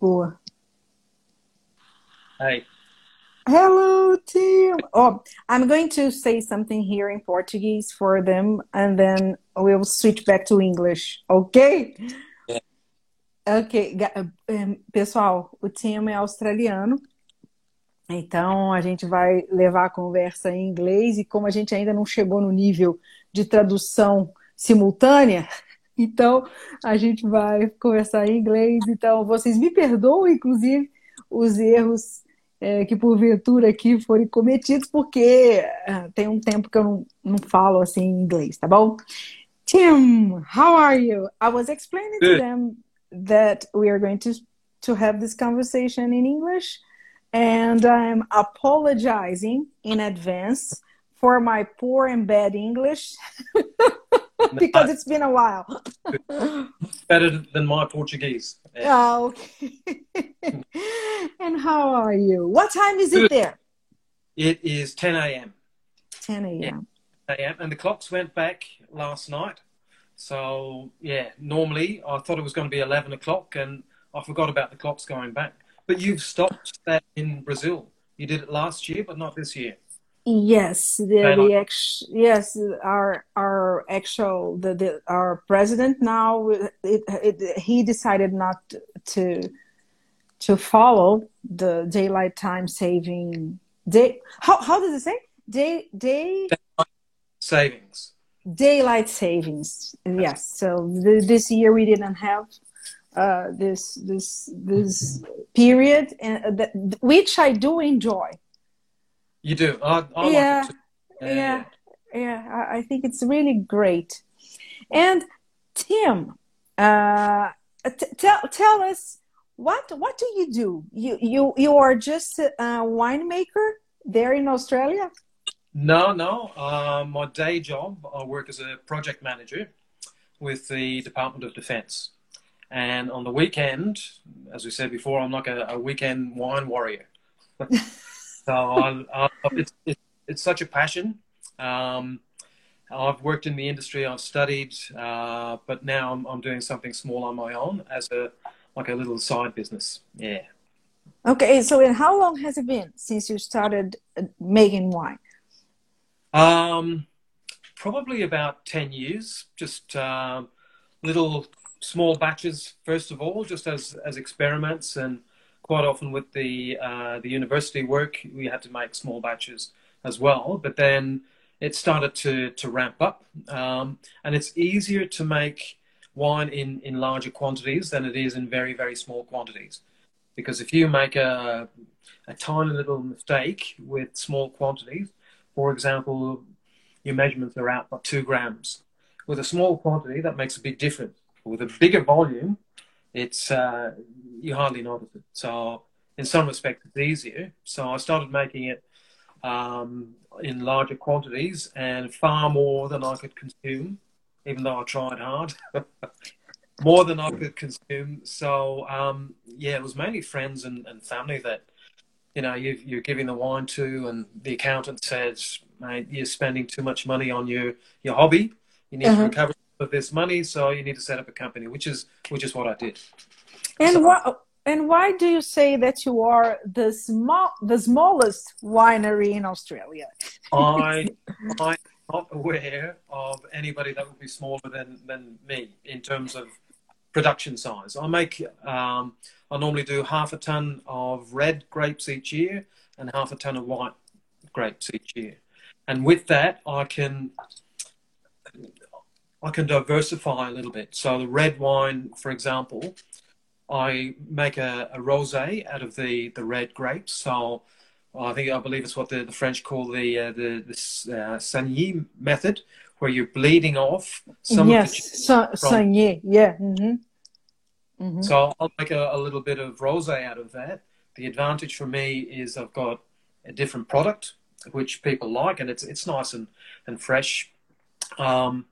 Boa. Hey. Hello, Tim. Oh, I'm going to say something here in Portuguese for them, and then we'll switch back to English, ok? Yeah. Ok, pessoal, o Tim é australiano, então a gente vai levar a conversa em inglês e como a gente ainda não chegou no nível de tradução simultânea, então a gente vai conversar em inglês. Então vocês me perdoam, inclusive, os erros é, que porventura aqui forem cometidos, porque uh, tem um tempo que eu não, não falo assim em inglês, tá bom? Tim, how are you? I was explaining to them that we are going to to have this conversation in English, and I'm apologizing in advance for my poor and bad English. because it's been a while. Better than my Portuguese. Oh, okay. and how are you? What time is it there? It is 10 a.m. 10 a.m. A.m. And the clocks went back last night. So, yeah, normally I thought it was going to be 11 o'clock and I forgot about the clocks going back. But you've stopped that in Brazil. You did it last year, but not this year. Yes, the, the ex, yes our our actual the, the our president now it, it, he decided not to to follow the daylight time saving day. How how does it say? Day day? Savings. Daylight savings. Yes so this year we didn't have uh, this this this period and uh, that, which I do enjoy you do. I, I yeah, like yeah, yeah, yeah. I, I think it's really great. And Tim, uh, t- tell tell us what what do you do? You you you are just a winemaker there in Australia? No, no. Uh, my day job, I work as a project manager with the Department of Defence. And on the weekend, as we said before, I'm like a, a weekend wine warrior. So I, I, it's, it's, it's such a passion. Um, I've worked in the industry, I've studied, uh, but now I'm, I'm doing something small on my own as a like a little side business. Yeah. Okay, so and how long has it been since you started uh, making wine? Um, probably about ten years. Just uh, little small batches first of all, just as as experiments and quite often with the uh, the university work, we had to make small batches as well. But then it started to to ramp up, um, and it's easier to make wine in in larger quantities than it is in very very small quantities, because if you make a a tiny little mistake with small quantities, for example, your measurements are out by two grams. With a small quantity, that makes a big difference. With a bigger volume, it's uh, you hardly notice it. So in some respects, it's easier. So I started making it um, in larger quantities and far more than I could consume, even though I tried hard. more than I could consume. So um, yeah, it was mainly friends and, and family that you know you are giving the wine to, and the accountant says, "Mate, you're spending too much money on your your hobby. You need uh-huh. to recover of this money, so you need to set up a company," which is which is what I did. And so, what? And why do you say that you are the small, the smallest winery in Australia? I, I'm not aware of anybody that would be smaller than, than me in terms of production size. I make, um, I normally do half a ton of red grapes each year and half a ton of white grapes each year. And with that, I can I can diversify a little bit. So the red wine, for example, I make a, a rosé out of the, the red grapes. So I think I believe it's what the, the French call the uh, the, the uh, Saignée method, where you're bleeding off some yes, of the Sa- Saignée, yeah. Mm-hmm. Mm-hmm. So I'll make a, a, little bit of rosé out of that. The advantage for me is I've got a different product which people like, and it's it's nice and and fresh. Um,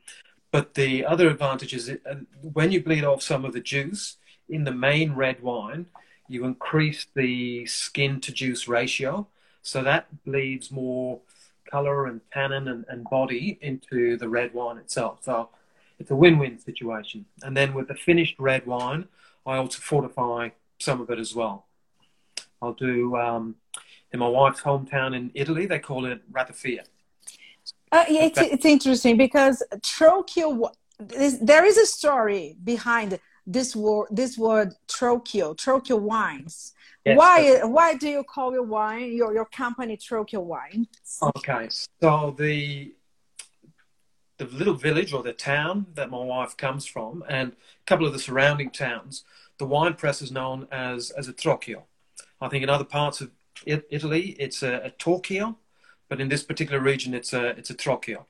but the other advantage is uh, when you bleed off some of the juice, in the main red wine, you increase the skin to juice ratio. So that bleeds more color and tannin and, and body into the red wine itself. So it's a win win situation. And then with the finished red wine, I also fortify some of it as well. I'll do um, in my wife's hometown in Italy. They call it ratafia. Uh, yeah, it's, it's interesting because Trocchio. There is a story behind this word. This word Trocchio. Trocchio wines. Yes, why? Why do you call your wine your your company Trocchio Wine? Okay, so the the little village or the town that my wife comes from, and a couple of the surrounding towns, the wine press is known as as a Trocchio. I think in other parts of Italy it's a, a Torchio, but in this particular region it's a it's a Trocchio.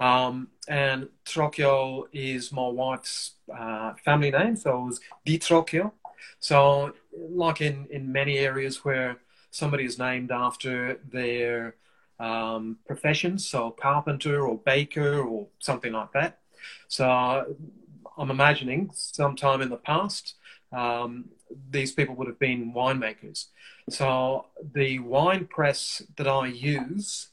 Um, and Trocchio is my wife's uh, family name, so it was Di Trocchio. So, like in in many areas where somebody is named after their um, professions, so carpenter or baker or something like that. So I'm imagining sometime in the past, um, these people would have been winemakers. So the wine press that I use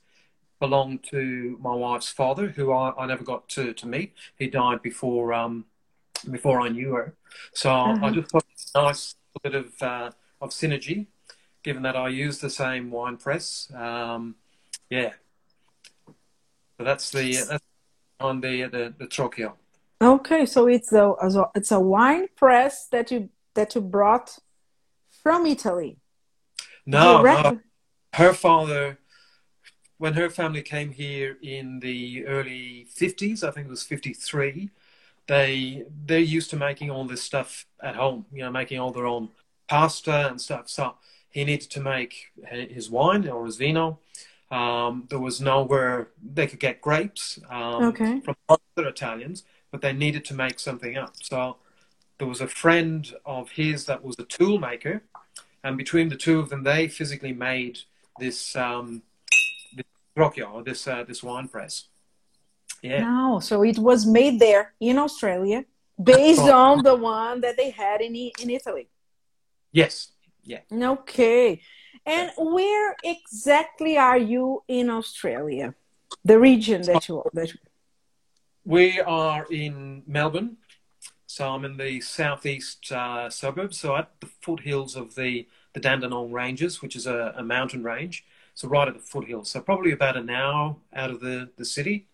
belonged to my wife's father, who I, I never got to, to meet. He died before um, before I knew her. So mm-hmm. I just thought it's a nice bit of uh, of synergy, given that I use the same wine press. Um, yeah. So that's the that's on the the, the Trocchio. Okay, so it's a it's a wine press that you that you brought from Italy. No, no. her father, when her family came here in the early fifties, I think it was fifty three. They they're used to making all this stuff at home, you know, making all their own pasta and stuff. So he needed to make his wine or his vino um, there was nowhere they could get grapes um, okay. from other Italians, but they needed to make something up. So there was a friend of his that was a tool maker, and between the two of them, they physically made this um, this Trocchio, this uh, this wine press. Yeah. No, so it was made there in Australia, based on the one that they had in in Italy. Yes. Yeah. Okay. And where exactly are you in Australia? The region that you that we are in Melbourne, so I'm in the southeast uh, suburbs, so at the foothills of the the Dandenong Ranges, which is a, a, mountain range. So right at the foothills, so probably about an hour out of the the city.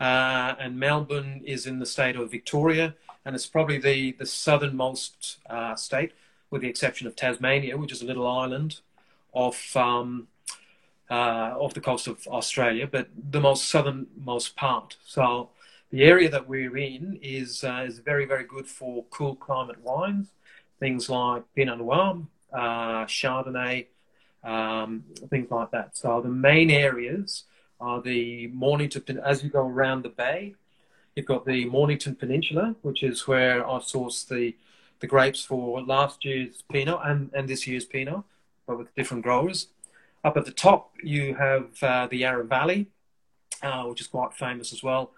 Uh, and Melbourne is in the state of Victoria, and it's probably the the southernmost uh, state, with the exception of Tasmania, which is a little island off um, uh, off the coast of Australia, but the most southernmost part. So the area that we're in is uh, is very very good for cool climate wines, things like Pinot Noir, uh, Chardonnay, um, things like that. So the main areas are the Mornington as you go around the bay. You've got the Mornington Peninsula, which is where I sourced the the grapes for last year's Pinot and, and this year's Pinot but with different growers. Up at the top, you have uh, the Yarra Valley, uh, which is quite famous as well,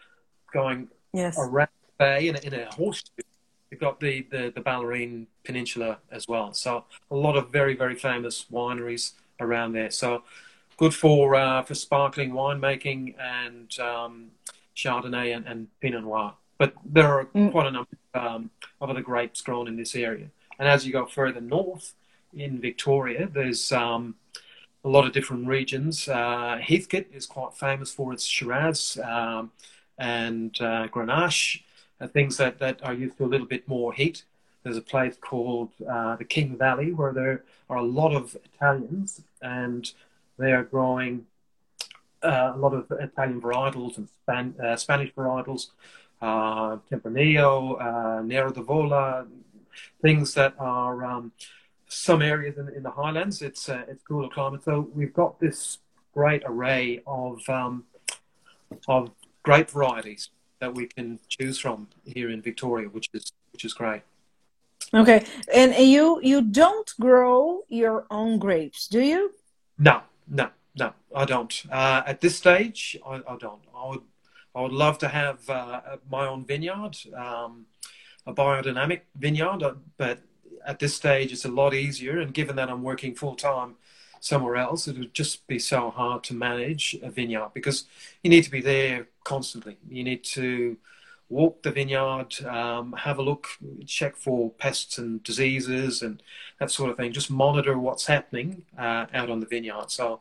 going yes. around the bay in a, in a horseshoe. You've got the, the, the Bellarine Peninsula as well. So a lot of very, very famous wineries around there. So good for uh, for sparkling winemaking and um, Chardonnay and, and, Pinot Noir. But there are mm. quite a number um, of other grapes grown in this area. And as you go further north, in Victoria. There's um, a lot of different regions. Uh, Heathcote is quite famous for its Shiraz um, and uh, Grenache, uh, things that, that are used to a little bit more heat. There's a place called uh, the King Valley where there are a lot of Italians and they are growing uh, a lot of Italian varietals and Span- uh, Spanish varietals, uh, Tempranillo, uh, Nero d'Avola, things that are um, some areas in, in the highlands, it's it's cooler climate. So we've got this great array of um, of grape varieties that we can choose from here in Victoria, which is which is great. Okay, and you you don't grow your own grapes, do you? No, no, no, I don't. Uh, at this stage, I, I, don't. I would I would love to have uh, my own vineyard, um, a biodynamic vineyard, uh, but at this stage, it's a lot easier. And given that I'm working full time somewhere else, it would just be so hard to manage a vineyard because you need to be there constantly. You need to walk the vineyard, um, have a look, check for pests and diseases and that sort of thing. Just monitor what's happening uh, out on the vineyard. So,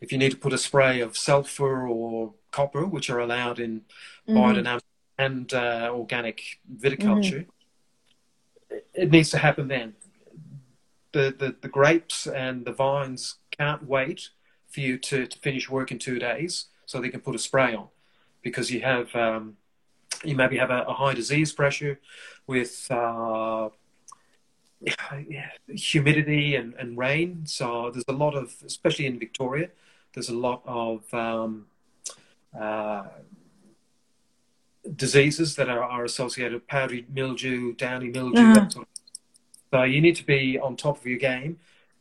if you need to put a spray of sulfur or copper, which are allowed in mm-hmm. biodynamic and uh, organic viticulture, mm-hmm. it needs to happen then. The, the, the grapes and the vines can't wait for you to, to finish work in two days so they can put a spray on because you have um, you maybe have a, a, high disease pressure with uh, humidity and, and, rain. So there's a lot of, especially in Victoria, there's a lot of um, uh, diseases that are, are, associated with powdery mildew, downy mildew, uh-huh. that sort of so you need to be on top of your game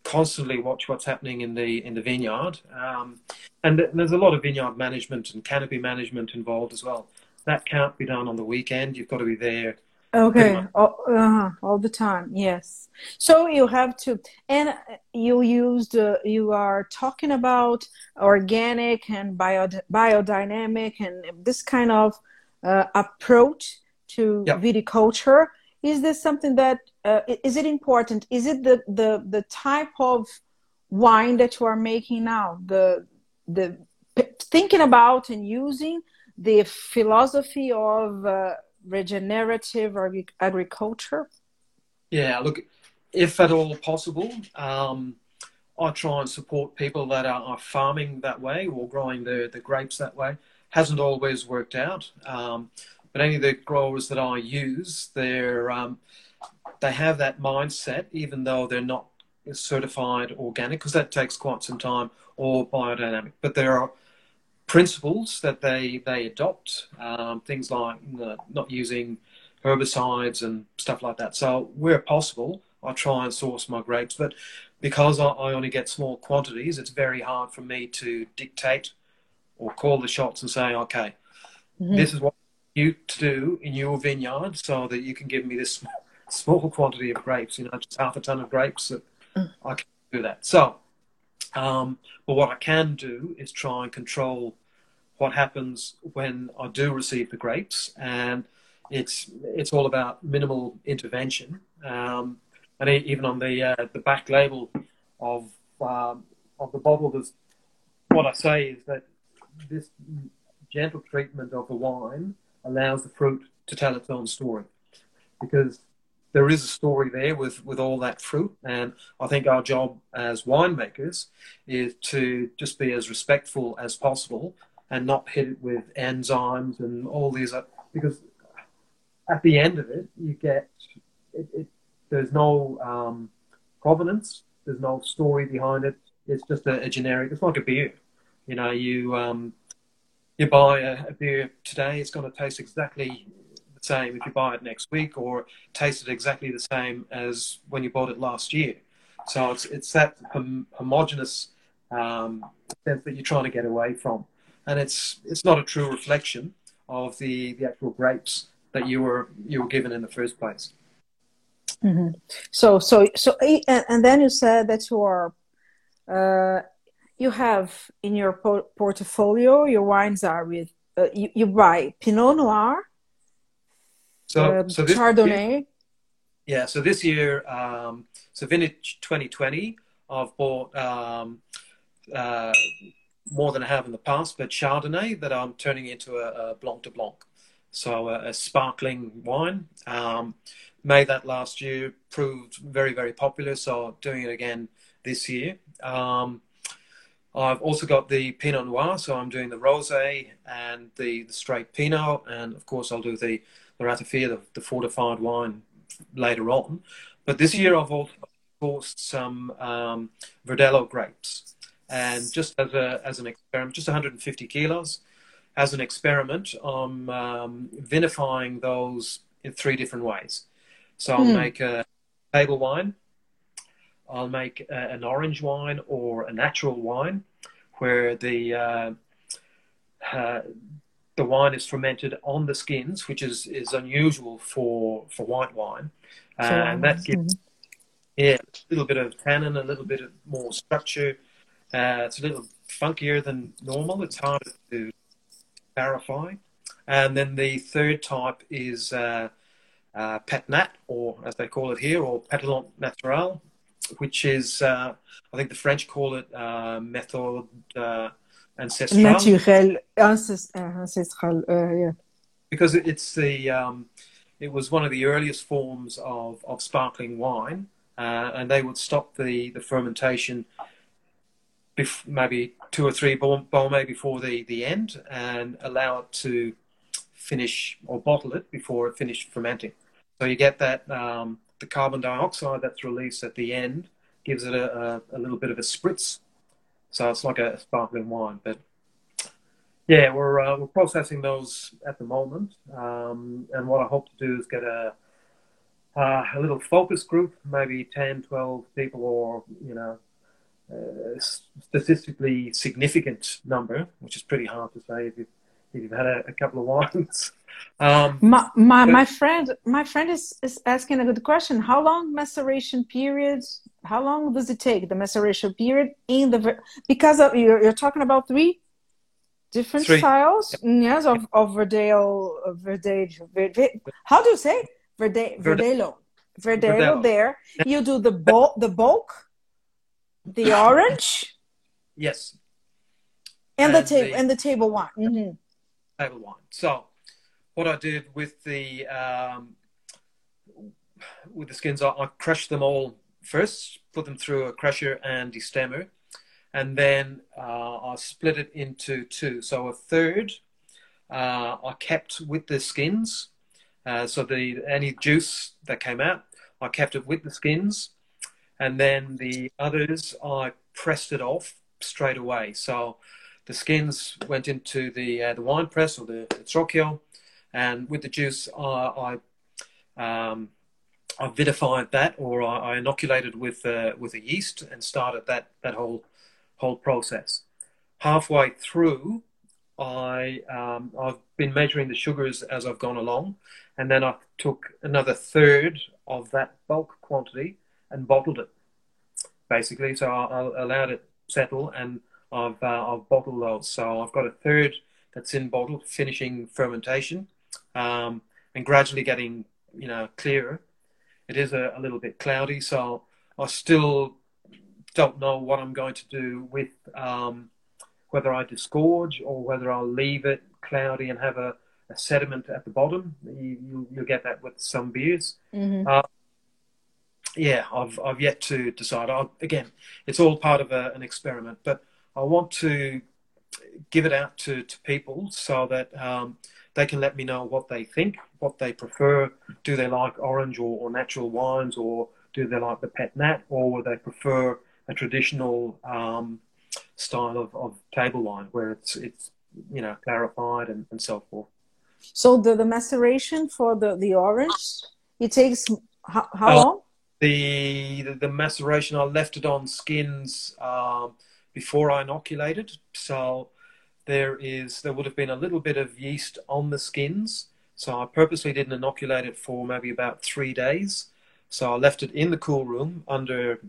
constantly watch what's happening in the in the vineyard. Um, and there's a lot of vineyard management and canopy management involved as well. That can't be done on the weekend. You've got to be there. Okay, all, uh-huh. all the time. Yes. So you have to, and you used, uh, you are talking about organic and bio, biodynamic and this kind of uh, approach to yep. viticulture is this something that uh, is it important? Is it the, the the type of wine that you are making now? The the thinking about and using the philosophy of uh, regenerative agriculture? Yeah look if at all possible um, i try and support people that are, are, farming that way or growing the, the grapes that way. Hasn't always worked out um, but any of the growers that I use, they're um, they have that mindset, even though they're not certified organic, because that takes quite some time, or biodynamic. But there are principles that they they adopt, um, things like not using herbicides and stuff like that. So where possible, I try and source my grapes, but because I, I only get small quantities, it's very hard for me to dictate or call the shots and say, okay, mm-hmm. this is what you to do in your vineyard so that you can give me this small, small quantity of grapes, you know, just half a ton of grapes. That mm. I can do that. So, um, but what I can do is try and control what happens when I do receive the grapes, and it's it's all about minimal intervention. Um, and even on the uh, the back label of um, of the bottle, there's what I say is that this gentle treatment of the wine allows the fruit to tell its own story because there is a story there with, with all that fruit. And I think our job as winemakers is to just be as respectful as possible and not hit it with enzymes and all these, because at the end of it, you get, it, it, there's no um, provenance, there's no story behind it. It's just a, a generic, it's like a beer. You know, you, um, you buy a, a beer today, it's going to taste exactly same if you buy it next week, or taste it exactly the same as when you bought it last year. So it's it's that hom- homogenous um, sense that you're trying to get away from, and it's it's not a true reflection of the, the actual grapes that you were you were given in the first place. Mm-hmm. So so so and then you said that you are uh, you have in your po- portfolio your wines are with uh, you, you, buy Pinot Noir, so, uh, so Chardonnay. Yeah, so this year, um, so vintage 2020, I've bought um, uh, more than I have in the past, but Chardonnay that I'm turning into a, a Blanc de Blanc, so a, a sparkling wine. Um, made that last year, proved very very popular, so doing it again this year. Um, I've also got the Pinot Noir, so I'm doing the Rosé and the, the straight Pinot, and of course I'll do the Ratafia, the, the fortified wine later on. But this year I've also sourced some um, Verdelho grapes, and just as a as an experiment, just 150 kilos. As an experiment, I'm um, vinifying those in three different ways. So I'll mm. make a table wine, I'll make a, an orange wine or a natural wine where the uh, uh, the wine is fermented on the skins, which is, is unusual for, for white wine. Uh, and that gives mm-hmm. yeah, a little bit of tannin, a little bit of more structure. Uh, it's a little funkier than normal. It's harder to clarify. And then the third type is uh, uh, Pet-Nat, or as they call it here, or Pétillant Naturel, which is, uh, I think the French call it uh, Méthode uh. Ancestral, uh, yeah. Because it's the, um, it was one of the earliest forms of, of sparkling wine, uh, and they would stop the, the fermentation bef- maybe two or three Baumé before the, the end and allow it to finish or bottle it before it finished fermenting. So you get that um, the carbon dioxide that's released at the end gives it a, a, a, little bit of a spritz. So it's like a sparkling wine. But yeah, we're uh, we're processing those at the moment, um, and what I hope to do is get a uh, a little focus group, maybe 10, 12 people, or you know, uh, statistically significant number, which is pretty hard to say if you've, if you've had a, a couple of wines. Um, my my, but, my friend my friend is, is asking a good question. How long maceration period? How long does it take the maceration period in the because of you're, you're talking about three different three. styles? Yes of of Verdale Verdale, Verdale how do you say? Verde, Verdelo Verdelo there. You do the bulk the bulk the orange. Yes. And, and the table and the table wine mm-hmm. table wine so what I did with the um, with the skins, I, I, crushed them all first, put them through a crusher and destemmer, and then uh, I split it into two. So a third uh, I kept with the skins. Uh, so the any juice that came out, I kept it with the skins, and then the others I pressed it off straight away. So the skins went into the uh, the wine press or the, the and with the juice, I, I, um, I vinified that, or I, I inoculated with uh, with a yeast and started that that whole whole process. Halfway through, I um, I've been measuring the sugars as I've gone along, and then I took another third of that bulk quantity and bottled it. Basically, so I, I allowed it settle, and I've uh, I've bottled those. So I've got a third that's in bottle, finishing fermentation, um, and gradually getting you know clearer. It is a, a, little bit cloudy, so I still don't know what I'm going to do with um, whether I disgorge or whether I'll leave it cloudy and have a, a sediment at the bottom. You, will you'll get that with some beers. Mm-hmm. Uh, yeah, I've I've yet to decide. I'll, again, it's all part of a, an experiment, but I want to give it out to, to people so that um, they can let me know what they think, what they prefer. Do they like orange or, or natural wines, or do they like the Pet-Nat, or would they prefer a traditional um, style of, of table wine where it's it's you know clarified and, and so forth. So the, the maceration for the, the orange, it takes how, how uh, long? The, the, the maceration, I left it on skins um, before I inoculated. So there is there would have been a little bit of yeast on the skins. So I purposely didn't inoculate it for maybe about three days. So I left it in the cool room under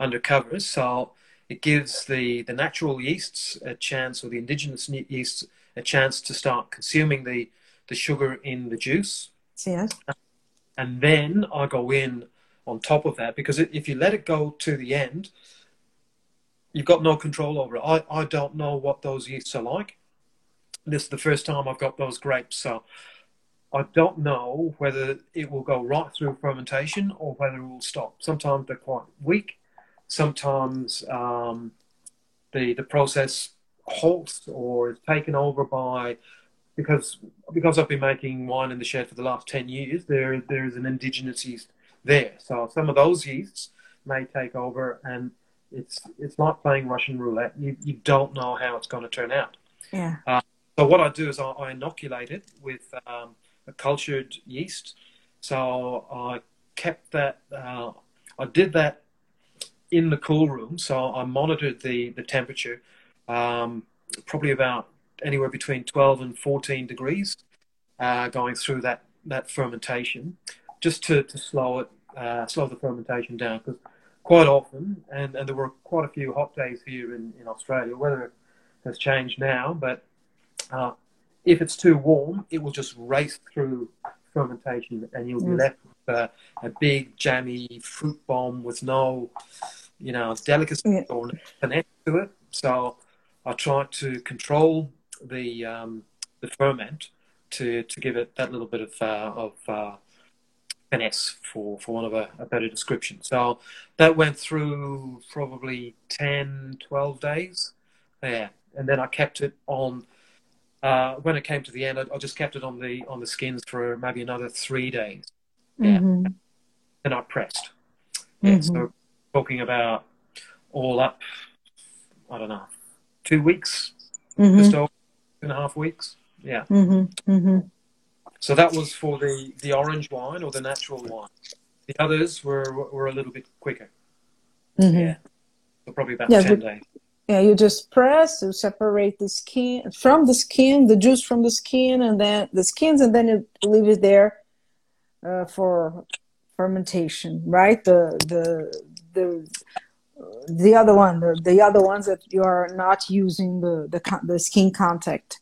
under covers. So it gives the, the natural yeasts a chance, or the indigenous yeasts a chance to start consuming the, the sugar in the juice. Yeah. And then I go in on top of that because if you let it go to the end, you've got no control over it. I, I don't know what those yeasts are like. This is the first time I've got those grapes, so I don't know whether it will go right through fermentation or whether it will stop. Sometimes they're quite weak. Sometimes um, the the process halts or is taken over by because because I've been making wine in the shed for the last ten years. There there is an indigenous yeast there, so some of those yeasts may take over and it's it's like playing Russian roulette. You you don't know how it's going to turn out. Yeah. Uh, so what I do is I, I inoculate it with um, a cultured yeast. So I kept that. Uh, I did that in the cool room. So I monitored the the temperature, um, probably about anywhere between 12 and 14 degrees, uh, going through that that fermentation, just to to slow it, uh, slow the fermentation down because quite often, and, and there were quite a few hot days here in, in Australia. Weather has changed now, but uh, if it's too warm, it will just race through fermentation, and you'll be mm. left with a, a, big jammy fruit bomb with no, you know, delicacy yeah. or finesse to it. So I try to control the um, the ferment to to give it that little bit of uh, of uh, finesse for for want of a, a, better description. So that went through probably 10, 12 days. Yeah, and then I kept it on. Uh, when it came to the end, I, I, just kept it on the on the skins for maybe another three days. Yeah, mm-hmm. and I pressed. Yeah, mm-hmm. so talking about all up, I don't know, two weeks, mm-hmm. just over two and a half weeks. Yeah. Mm-hmm. So that was for the, the orange wine or the natural wine. The others were were a little bit quicker. Mm-hmm. Yeah. So probably about yeah, ten days. Yeah, you just press, you separate the skin from the skin, the juice from the skin, and then the skins, and then you leave it there uh, for fermentation, right? The the the the other one, the, the other ones that you are not using the the, the skin contact.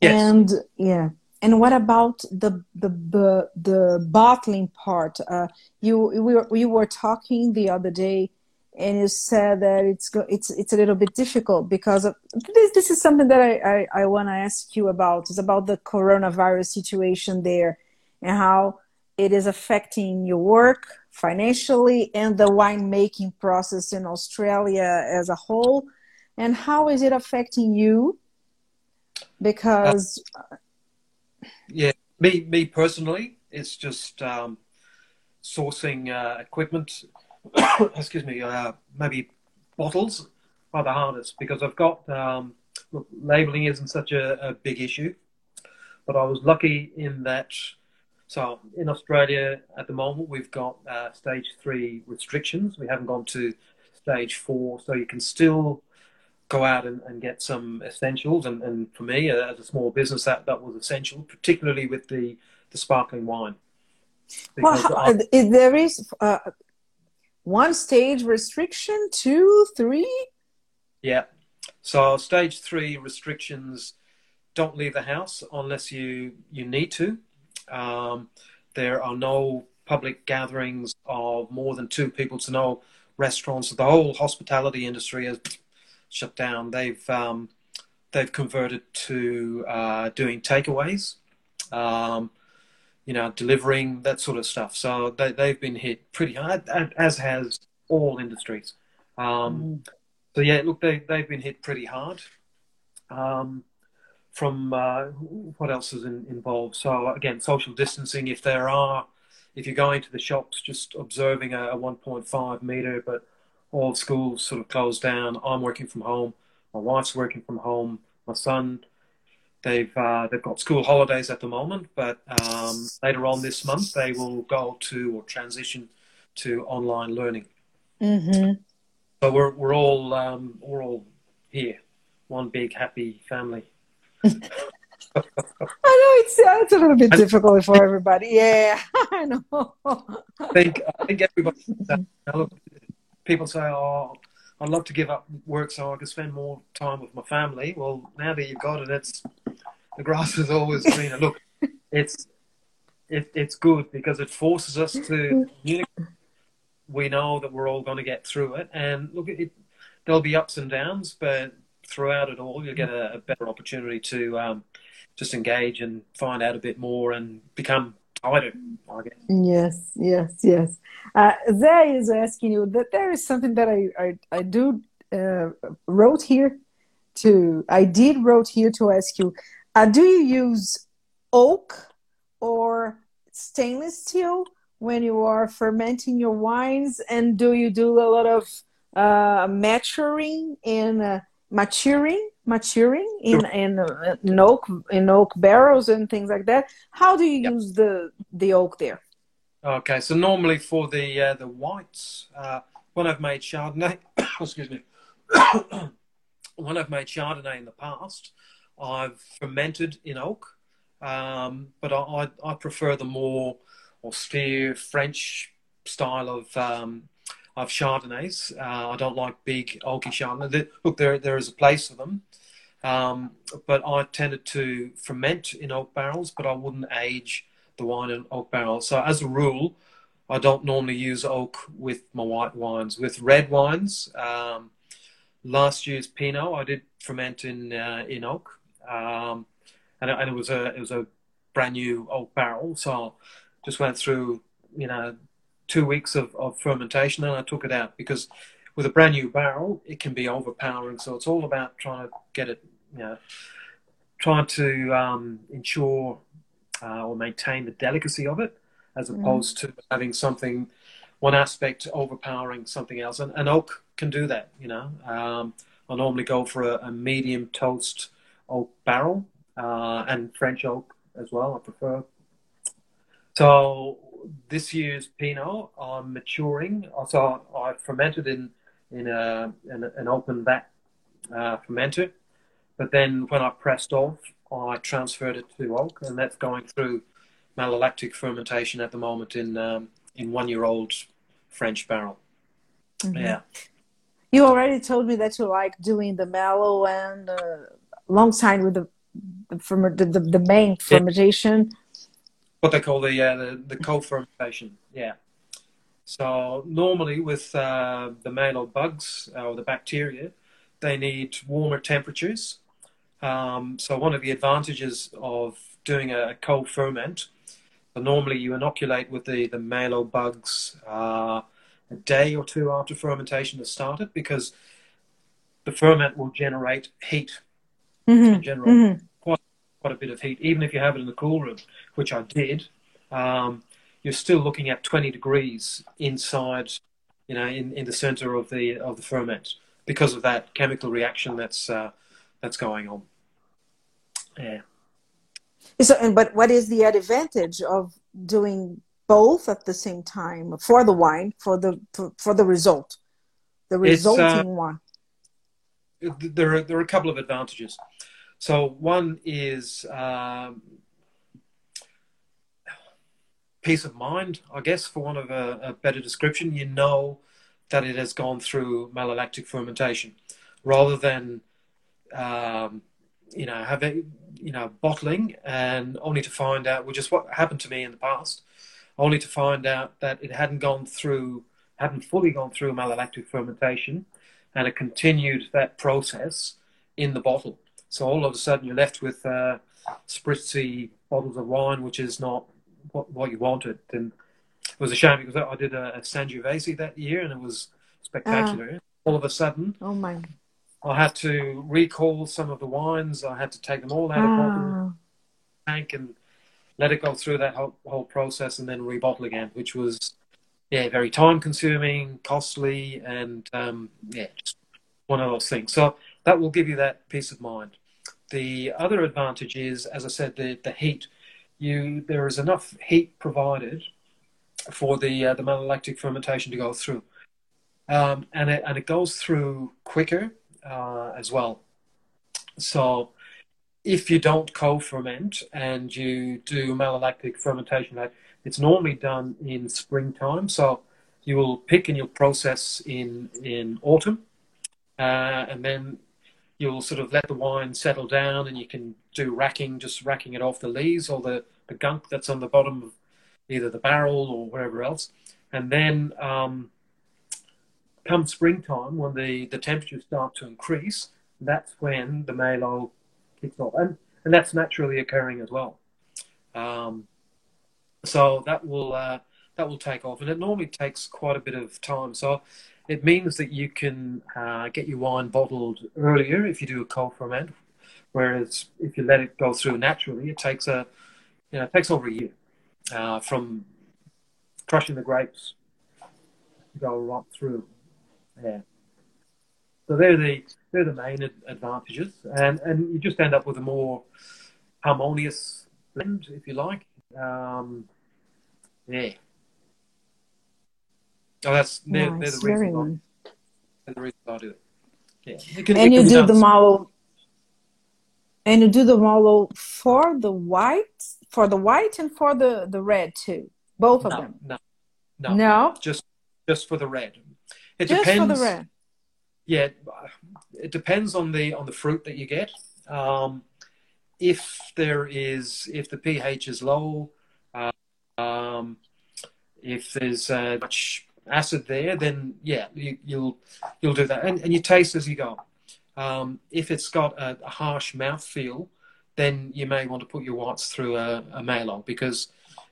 Yes. And yeah. And what about the the the, the bottling part? Uh, you we were, we were talking the other day, and you said that it's it's it's a little bit difficult because of, this. This is something that I I, I want to ask you about. It's about the coronavirus situation there, and how it is affecting your work financially and the winemaking process in Australia as a whole? And how is it affecting you? Because. Uh, yeah, me, me personally, it's just um, sourcing uh, equipment, excuse me, uh, maybe bottles are the hardest because I've got. Um, labeling isn't such a, a big issue, but I was lucky in that so in Australia at the moment, we've got uh, stage three restrictions. We haven't gone to stage four, so you can still go out and, and get some essentials. And, and for me, uh, as a small business, that, that was essential, particularly with the, the sparkling wine. Well, I, there is uh, one stage restriction, two, three? Yeah. So stage three restrictions don't leave the house unless you, you need to. Um, there are no public gatherings of more than two people to no restaurants. The whole hospitality industry has shut down. They've um, they've converted to uh, doing takeaways, um, you know, delivering that sort of stuff. So they, they've been hit pretty hard, as has all industries. Um, mm. So yeah, look, they they've been hit pretty hard. Um, from uh, what else is in, involved. So again, social distancing. If there are, if you're going to the shops, just observing a, a 1.5 meter, but all schools sort of closed down. I'm working from home. My wife's working from home. My son, they've uh, they've got school holidays at the moment, but um, later on this month they will go to or transition to online learning. Mm-hmm. So we're we're all um, we're all here, one big happy family. I know it's it's a little bit difficult for everybody. Yeah, I know. I think I think everybody. People say, "Oh, I'd love to give up work so I can spend more time with my family." Well, now that you've got it, it's the grass is always greener. Look, it's it, it's good because it forces us to communicate. We know that we're all going to get through it, and look, it, there'll be ups and downs, but throughout it all, you'll get a, a better opportunity to um, just engage and find out a bit more and become Yes, yes, yes. Uh, Zay is asking you that there is something that I, I, I do uh, wrote here to, I did wrote here to ask you, uh, do you use oak or stainless steel when you are fermenting your wines? And do you do a lot of uh, maturing in uh, maturing maturing in sure. in, uh, in oak in oak barrels and things like that how do you yep. use the the oak there okay so normally for the uh, the whites uh, when i've made chardonnay excuse me when i've made chardonnay in the past i've fermented in oak um, but I, I, I prefer the more austere french style of um, of Chardonnays. Uh, I don't like big oaky Chardonnay. Look, there there is a place for them, Um, but I tended to ferment in oak barrels, but I wouldn't age the wine in oak barrels. So as a rule, I don't normally use oak with my white wines. With red wines, um, last year's Pinot I did ferment in uh, in oak, um, and, and, it was a it was a brand new oak barrel. So just went through you know two weeks of, of fermentation and I took it out because with a brand new barrel it can be overpowering. So it's all about trying to get it you know, trying to um, ensure uh, or maintain the delicacy of it, as mm. opposed mm. to having something, one aspect overpowering something else. And, and oak can do that, you know. Um, I normally go for a, a medium toast oak barrel uh, and French oak as well. I prefer. So this year's Pinot, I'm maturing. So I fermented in in, a, in an open vat uh, fermenter but then when I pressed off, I transferred it to oak, and that's going through malolactic fermentation at the moment in um, in one year old French barrel. Mm-hmm. Yeah. You already told me that you like doing the malo and uh, alongside with the the, the, the main fermentation. What they call the uh, the, the co-fermentation. Yeah. So normally with uh, the malo bugs or the bacteria, they need warmer temperatures um, so one of the advantages of doing a cold ferment, normally you inoculate with the, the malo bugs uh, a day or two after fermentation has started because the ferment will generate heat. Mm-hmm. Generate mm-hmm. Quite, a bit of heat. Even if you have it in the cool room, which I did, um, you're still looking at 20 degrees inside, you know, in, in the center of the of the ferment because of that chemical reaction that's uh, that's going on. Yeah. So, but what is the advantage of doing both at the same time for the wine for the for, for the result, the resulting uh, one? There are there are a couple of advantages. So one is um, peace of mind, I guess, for one of a, a better description. You know that it has gone through malolactic fermentation, rather than um, you know having you know, bottling and only to find out, which is what happened to me in the past, only to find out that it hadn't gone through, hadn't fully gone through malolactic fermentation and it continued that process in the bottle. So all of a sudden you're left with uh, spritzy bottles of wine, which is not what, what you wanted. And it was a shame because I did a, a Sangiovese that year and it was spectacular. Uh, all of a sudden, oh my I had to recall some of the wines. I had to take them all out of the ah. tank and let it go through that whole, whole process and then rebottle again, which was yeah very time consuming, costly, and um, yeah just one of those things. So that will give you that peace of mind. The other advantage is, as I said, the the heat. You there is enough heat provided for the uh, the malolactic fermentation to go through, um, and it and it goes through quicker uh, as well. So if you don't co-ferment and you do malolactic fermentation, it's normally done in springtime. So you will pick and you'll process in in autumn, uh, and then you'll sort of let the wine settle down, and you can do racking, just racking it off the lees or the, the gunk that's on the bottom of either the barrel or wherever else, and then um, come springtime, when the, the temperatures start to increase, that's when the malo kicks off. And, and that's naturally occurring as well. Um, so that will uh, that will take off, and it normally takes quite a bit of time. So it means that you can uh, get your wine bottled earlier if you do a cold ferment, whereas if you let it go through naturally, it takes a you know it takes over a year uh, from crushing the grapes to go right through. Yeah. So they're the they're the main advantages, and and you just end up with a more harmonious blend, if you like. Um, yeah. Oh, that's they're, nice. they're the reason. I, they're the reason I do it. Yeah. It can, and it you do the malo, and you do the malo for the white, for the white, and for the the red too. Both of no, them. No, no, no, just just for the red. It Just depends. for the red. Yeah, it depends on the on the fruit that you get. Um, if there is, if the pH is low, uh, um, if there's uh, much acid there, then yeah, you, will you'll do that, and, and you taste as you go. Um, if it's got a, a harsh mouth feel, then you may want to put your whites through a, a because,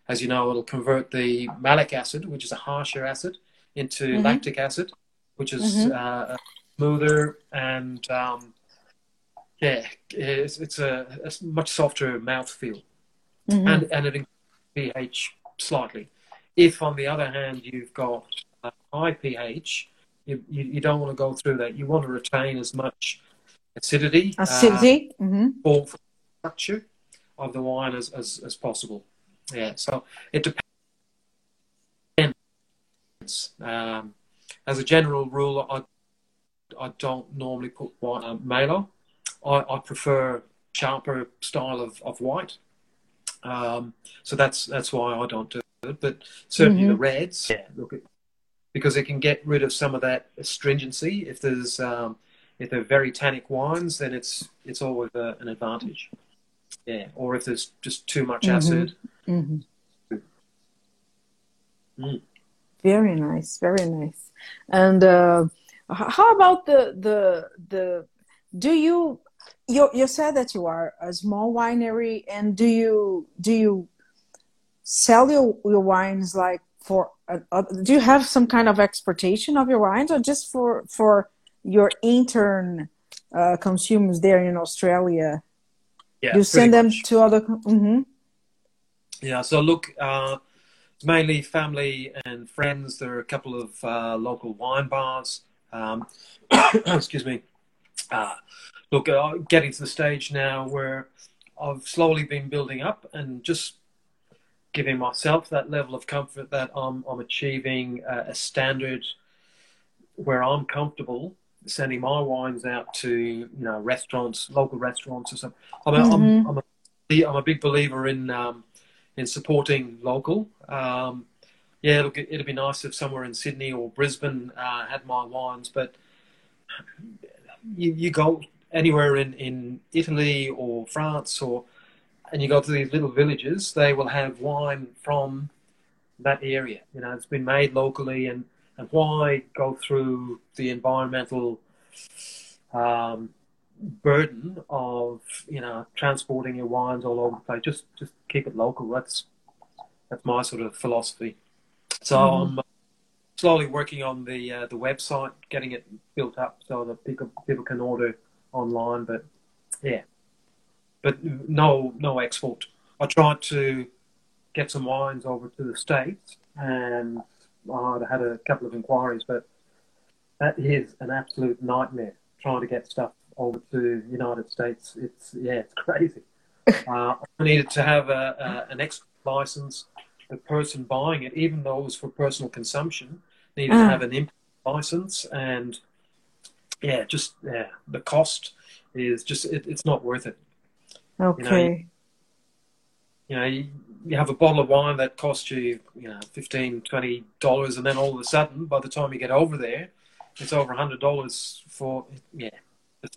as you know, it'll convert the malic acid, which is a harsher acid, into mm-hmm. lactic acid, which is mm-hmm. uh, smoother and um, yeah, it's, it's a, a, much softer mouth feel, mm-hmm. and and it increases pH slightly. If, on the other hand, you've got a high pH, you, you, you don't want to go through that. You want to retain as much acidity, acidity, uh, mm-hmm. for structure of the wine as, as, as possible. Yeah, so it depends. Um, as a general rule, I I don't normally put white um, Malo. I, I prefer sharper style of, of white. Um, so that's that's why I don't do it. But certainly mm-hmm. the reds, yeah, look, because it can get rid of some of that astringency. If there's um, if they're very tannic wines, then it's it's always a, an advantage. Yeah, or if there's just too much mm-hmm. acid. Mm-hmm. Mm. Very nice, very nice. And uh, how about the the the? Do you you you said that you are a small winery, and do you do you sell your your wines like for? Uh, uh, do you have some kind of exportation of your wines, or just for for your intern uh, consumers there in Australia? Yeah, you send them much. to other. Mm-hmm. Yeah. So look, uh, it's mainly family and friends. There are a couple of uh, local wine bars. Um, excuse me. Uh, look, uh, getting to the stage now where I've slowly been building up and just giving myself that level of comfort that I'm, I'm achieving a, a standard where I'm comfortable sending my wines out to you know restaurants, local restaurants or something. I'm, mm-hmm. I'm, I'm, a, I'm a big believer in um, in supporting local. Um, yeah, look, it'd be nice if somewhere in Sydney or Brisbane uh, had my wines, but you, you go anywhere in, in Italy or France or and you go to these little villages, they will have wine from that area. You know, it's been made locally, and, and why go through the environmental um, burden of you know transporting your wines all over the place? Just just keep it local. That's that's my sort of philosophy. So mm-hmm. I'm slowly working on the uh, the website, getting it built up so that people people can order online. But yeah, but no no export. I tried to get some wines over to the states, and I had a couple of inquiries, but that is an absolute nightmare trying to get stuff over to the United States. It's yeah, it's crazy. uh, I needed to have a, a, an export license the person buying it, even though it was for personal consumption, needed to ah. have an import license. And yeah, just yeah, the cost is just it, it's not worth it. Okay. You know, you, you, know, you, have a bottle of wine that costs you, you know, 15 20 dollars, and then all of a sudden, by the time you get over there, it's over a hundred dollars for yeah.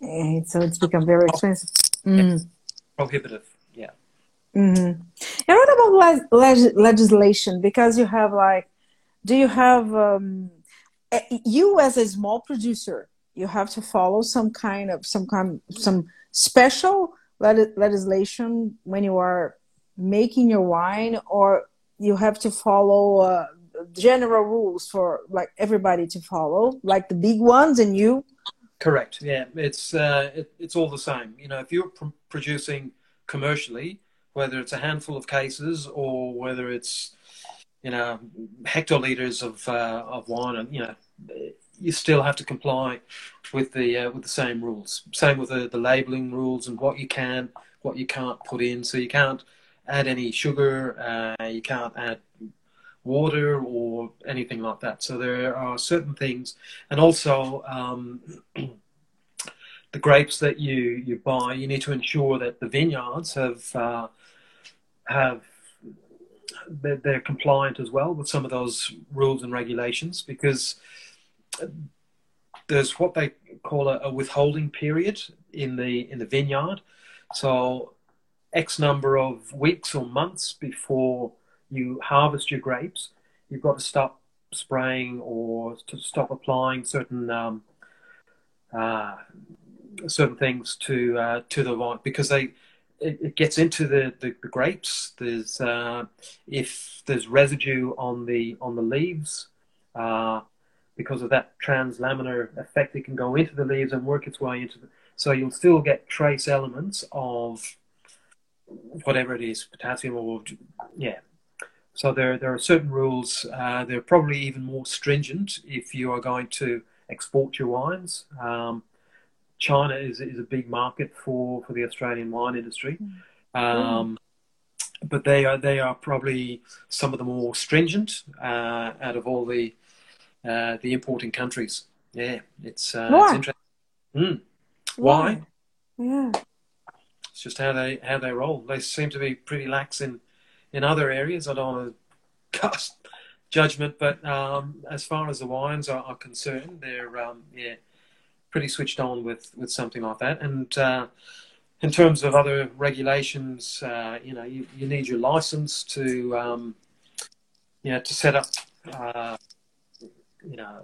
And So it's become very expensive. Mm. Prohibitive. Mm-hmm. And what about le- legislation? Because you have like, do you have um, eh, you as a small producer? You have to follow some kind of some kind some special legislation when you are making your wine, or you have to follow uh, general rules for like everybody to follow, like the big ones, and you. Correct. Yeah, it's uh, it, it's all the same. You know, if you're pr- producing commercially, whether it's a handful of cases or whether it's you know hectoliters of uh, of wine, and you know you still have to comply with the uh, with the same rules. Same with the, the labeling rules and what you can, what you can't put in. So you can't add any sugar, uh, you can't add water or anything like that. So there are certain things, and also um, the grapes that you you buy, you need to ensure that the vineyards have uh, have they're, they're, compliant as well with some of those rules and regulations because there's what they call a, a, withholding period in the in the vineyard. So X number of weeks or months before you harvest your grapes, you've got to stop spraying or to stop applying certain um, uh, certain things to uh, to the vine because they it, gets into the, the, the grapes. There's uh, if there's residue on the on the leaves uh, because of that translaminar effect, it can go into the leaves and work its way into the. So you'll still get trace elements of whatever it is, potassium or yeah. So there there are certain rules. Uh, they're probably even more stringent if you are going to export your wines. Um, China is is a big market for, for the Australian wine industry, mm. um, but they are they are probably some of the more stringent uh, out of all the uh, the importing countries. Yeah, it's uh, it's interesting. Mm. Why? Why? Yeah, it's just how they how they roll. They seem to be pretty lax in in other areas. I don't want to cast judgment, but um, as far as the wines are, are concerned, they're um, yeah pretty switched on with with something like that. And uh, in terms of other regulations, uh, you know, you, you need your license to um, you know to set up uh, you know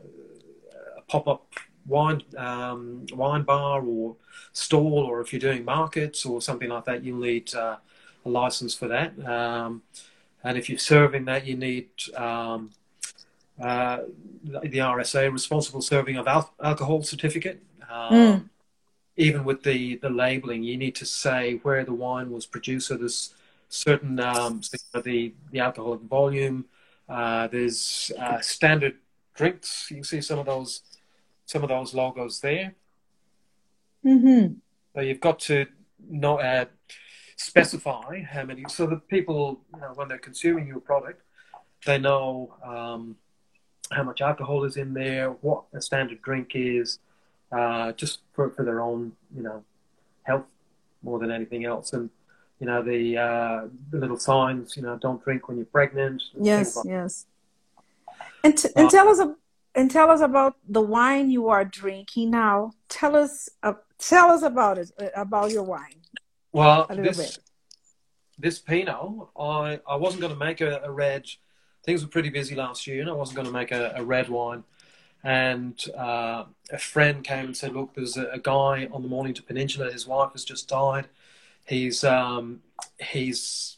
a pop up wine um, wine bar or stall, or if you're doing markets or something like that, you'll need uh, a license for that. Um, and if you're serving that, you need um, uh, the RSA, responsible serving of al- alcohol certificate. Um, mm. Even with the, the labeling, you need to say where the wine was produced. So there's certain um, the the alcoholic volume. Uh, there's uh, standard drinks. You can see some of those some of those logos there. Mm-hmm. So you've got to not uh, specify how many, so that people, you know, when they're consuming your product, they know um, how much alcohol is in there, what a standard drink is, uh, just for, for their own, you know, health more than anything else. And, you know, the, uh, the little signs, you know, don't drink when you're pregnant. Yes, like yes. And, t- and tell us, and tell us about the wine you are drinking now. Tell us, uh, tell us about it, uh, about your wine. Well, this, this Pinot, I, I wasn't going to make a, a red things were pretty busy last year, and I wasn't going to make a, a red wine. And uh, a friend came and said, "Look, there's a, a, guy on the Mornington Peninsula. His wife has just died. He's um, he's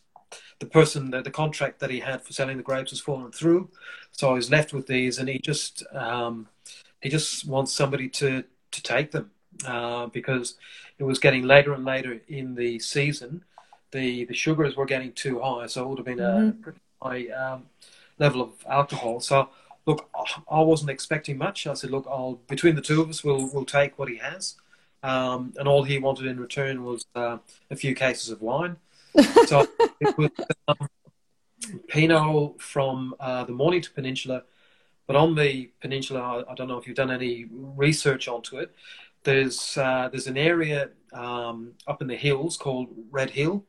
the person that the contract that he had for selling the grapes has fallen through, so I was left with these, and he just um, he just wants somebody to to take them uh, because it was getting later and later in the season. The the sugars were getting too high, so it would have been mm-hmm. a pretty high um, level of alcohol. So look, I wasn't expecting much. I said, look, I'll between the two of us, we'll we'll take what he has, um, and all he wanted in return was uh, a few cases of wine. So it was um, Pinot from uh, the Mornington Peninsula, but on the peninsula, I, I, don't know if you've done any research onto it. There's uh, there's an area um, up in the hills called Red Hill,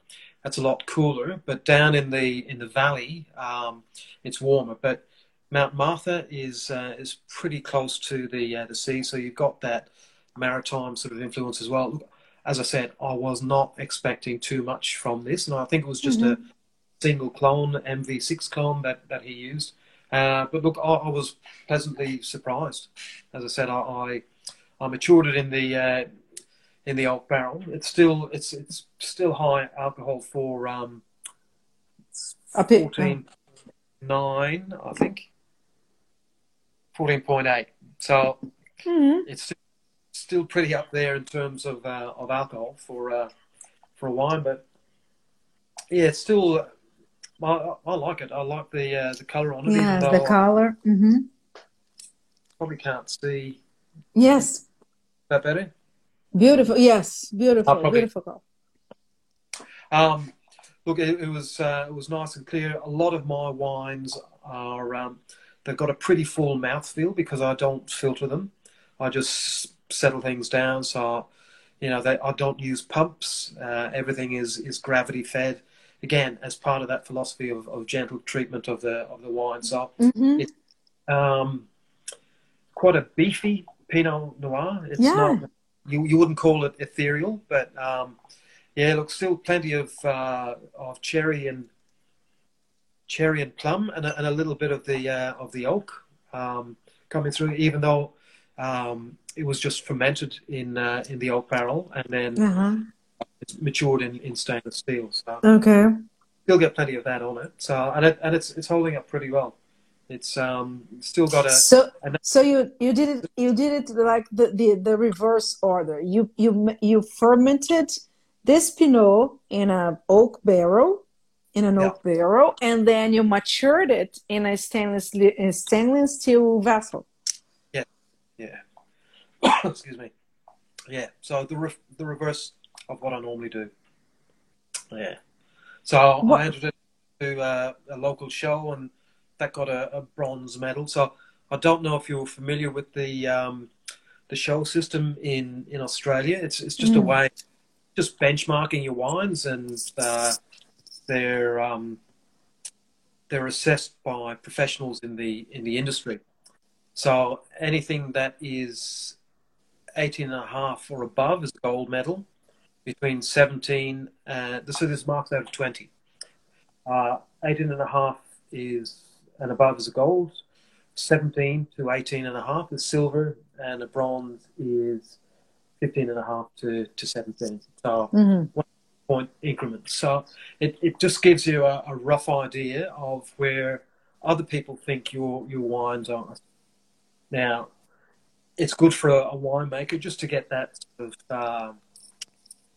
that's a lot cooler. But down in the in the valley, um, it's warmer. But Mount Martha is uh, is pretty close to the uh, the sea, so you've got that maritime sort of influence as well. As I said, I was not expecting too much from this, and I think it was just mm-hmm. a single clone, MV6 clone that that he used. Uh, but look, I, I, was pleasantly surprised. As I said, I I, I matured it in the uh, in the oak barrel. It's still it's it's still high alcohol for um, fourteen nine, I think. Fourteen point eight. So mm-hmm. it's still, still pretty up there in terms of uh, of alcohol for uh, for a wine, but yeah, it's still. I, I like it. I like the uh, the color on it. Yeah, the color. Mm-hmm. Probably can't see. Yes. That better. Beautiful. Yes, beautiful. Probably, beautiful. Um, look, it, it was uh, it was nice and clear. A lot of my wines are um, they've got a pretty full mouthfeel because I don't filter them. I just settle things down. So, you know, they, I don't use pumps. Uh, everything is is gravity fed. Again, as part of that philosophy of, of gentle treatment of the of the wine. So mm-hmm. it's um, quite a beefy Pinot Noir. It's Yeah. not you you wouldn't call it ethereal, but um, yeah, look, still plenty of uh, of cherry and cherry and plum, and a, and a little bit of the uh, of the oak um, coming through. Even though um, it was just fermented in uh, in the oak barrel and then Uh-huh. It's matured in, in stainless steel, so Okay. still get plenty of that on it. So and it, and it's it's holding up pretty well. It's um still got a So, and- so you you did it you did it like the the, the reverse order. You you you fermented this Pinot in a oak barrel, in an Yeah. oak barrel, and then you matured it in a stainless a stainless steel vessel. Yeah, yeah. Excuse me. Yeah. So the re- the reverse of what I normally do. Yeah. So What- I entered it to uh, a local show and that got a, a bronze medal. So I don't know if you're familiar with the um, the show system in, in Australia. It's it's just a Mm. way, just benchmarking your wines and uh, they're um, they're assessed by professionals in the in the industry. So anything that is 18 and a half or above is a gold medal. Between 17 and so this marks out of 20. Uh, 18 and a half is and above is a gold. 17 to 18 and a half is silver, and a bronze is 15 and a half to, to 17. So Mm-hmm. point increments. So it, it just gives you a, a rough idea of where other people think your your wines are. Now, it's good for a, a winemaker just to get that sort of um,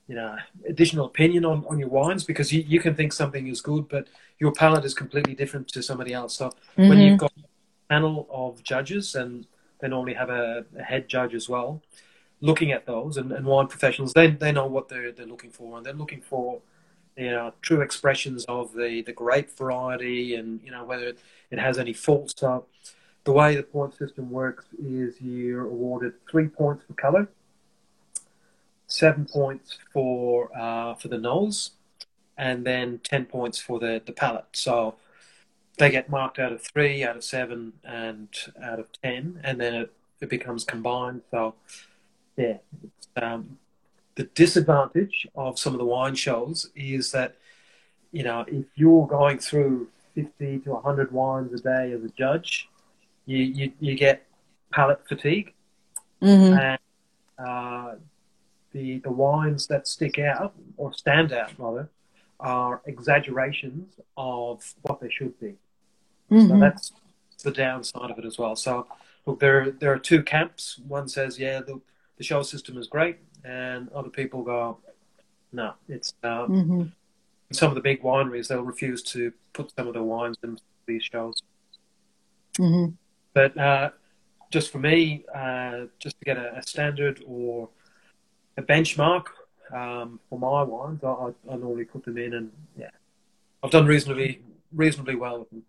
you know additional opinion on, on your wines because you, you can think something is good, but your palate is completely different to somebody else. So when you've mm-hmm. got a panel of judges and they normally have a, a head judge as well looking at those and, and wine professionals they, they know what they're, they're looking for and they're looking for you know true expressions of the, the grape variety and you know whether it, it has any faults. So the way the point system works is you're awarded three points for color seven points for uh, for the nose and then 10 points for the, the palate so they get marked out of three, out of seven, and out of ten, and then it, it becomes combined. So, yeah, um, the disadvantage of some of the wine shows is that you know if you're going through fifty to hundred wines a day as a judge, you you, you get palate fatigue, Mm-hmm. and uh, the the wines that stick out or stand out rather are exaggerations of what they should be. So Mm-hmm. that's the downside of it as well. So look, there there are two camps. One says, yeah, the the show system is great, and other people go, no, it's uh, Mm-hmm. some of the big wineries they'll refuse to put some of their wines in these shows. Mm-hmm. But uh, just for me, uh, just to get a, a standard or a benchmark um, for my wines, I, I, I normally put them in, and yeah, I've done reasonably reasonably well with them.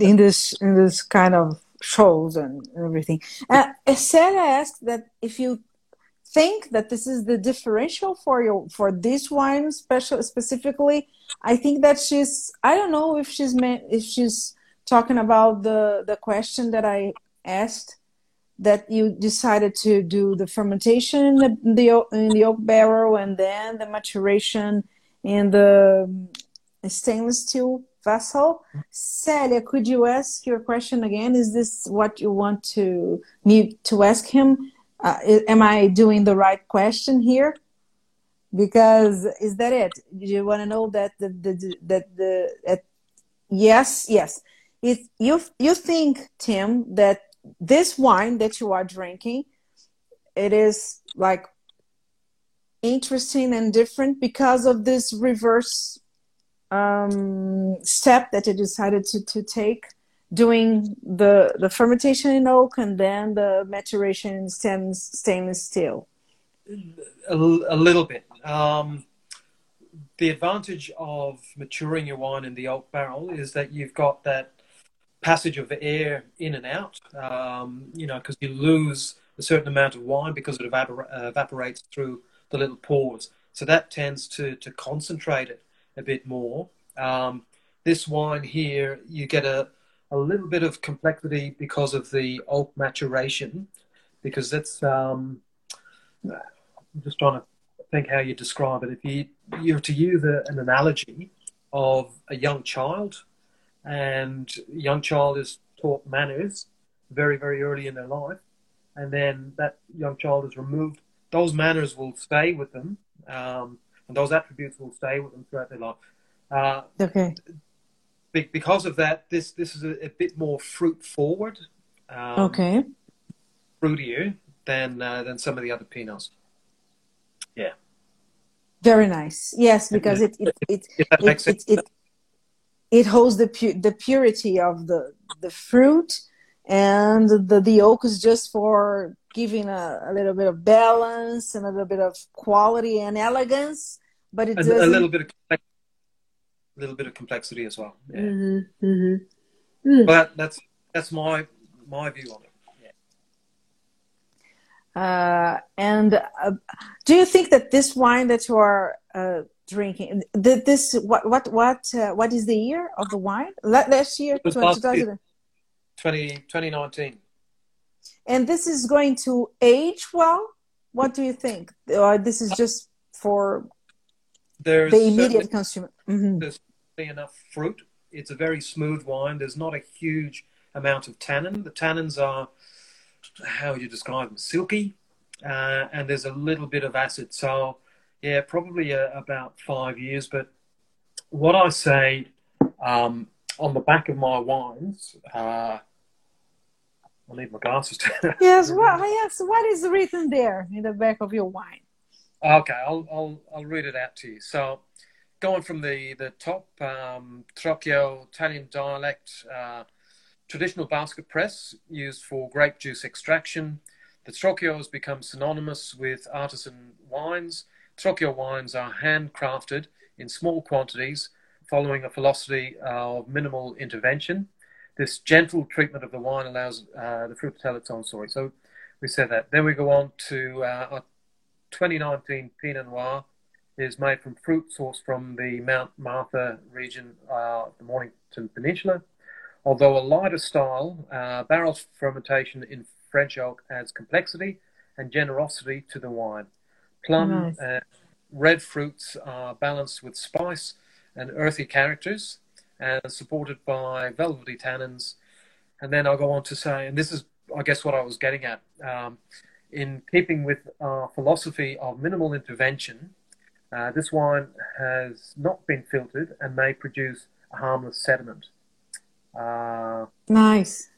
in this in this kind of shows and everything. Uh, Sarah asked that if you think that this is the differential for your for this wine special specifically. I think that she's I don't know if she's if she's talking about the the question that I asked that you decided to do the fermentation in the, the in the oak barrel and then the maturation in the stainless steel vessel. Celia, could you ask your question again? Is this what you want to me to ask him? Uh, am I doing the right question here? Because is that it? You want to know that the, the that the that yes yes. If you you think Tim that this wine that you are drinking, it is like interesting and different because of this reverse um, step that you decided to, to take doing the the fermentation in oak and then the maturation in stainless, stainless steel A, a little bit. Um, the advantage of maturing your wine in the oak barrel is that you've got that passage of air in and out. Um, you know, because you lose a certain amount of wine because it evapor- uh, evaporates through the little pores. So that tends to to concentrate it a bit more. Um, this wine here, you get a a little bit of complexity because of the oak maturation, because that's. Um, I'm just trying to think how you describe it. If you you're to use an analogy of a young child, and a young child is taught manners very very early in their life, and then that young child is removed, those manners will stay with them, um, and those attributes will stay with them throughout their life. Uh, okay. because of that, this this is a, a bit more fruit forward. Um, okay. Fruitier than uh, than some of the other pinots. Yeah. Very nice. Yes, because it it it it, it, it, it, holds the pu- the purity of the the fruit, and the the oak is just for giving a, a little bit of balance and a little bit of quality and elegance. But it a, a little bit of a little bit of complexity as well. Yeah. Mm-hmm, mm-hmm. Mm. But that's that's my my view on it. Uh, and uh, do you think that this wine that you are uh, drinking, this what what what uh, what is the year of the wine? Last year, 20, 2019. And this is going to age well. What do you think? Or this is just for there's the immediate consumer? Mm-hmm. There's enough fruit. It's a very smooth wine. There's not a huge amount of tannin. The tannins are how would you describe them? Silky, uh, and there's a little bit of acid. So, yeah, probably uh, about five years. But what I say um, on the back of my wines, uh, I need my glasses. yes, well, yes. What is written there in the back of your wine? Okay, I'll I'll I'll read it out to you. So, going from the the top, um, Trocchio Italian dialect. Uh, traditional basket press used for grape juice extraction. The Trocchio has become synonymous with artisan wines. Trocchio wines are handcrafted in small quantities following a philosophy of minimal intervention. This gentle treatment of the wine allows uh, the fruit to tell its own story. So we said that. Then we go on to uh, our 2019 Pinot Noir is made from fruit sourced from the Mount Martha region, uh, the Mornington Peninsula. Although a lighter style, uh, barrel fermentation in French oak adds complexity and generosity to the wine. Plum nice. and red fruits are balanced with spice and earthy characters and supported by velvety tannins. And then I'll go on to say, and this is, I guess, what I was getting at. Um, in keeping with our philosophy of minimal intervention, uh, this wine has not been filtered and may produce a harmless sediment. Uh, nice.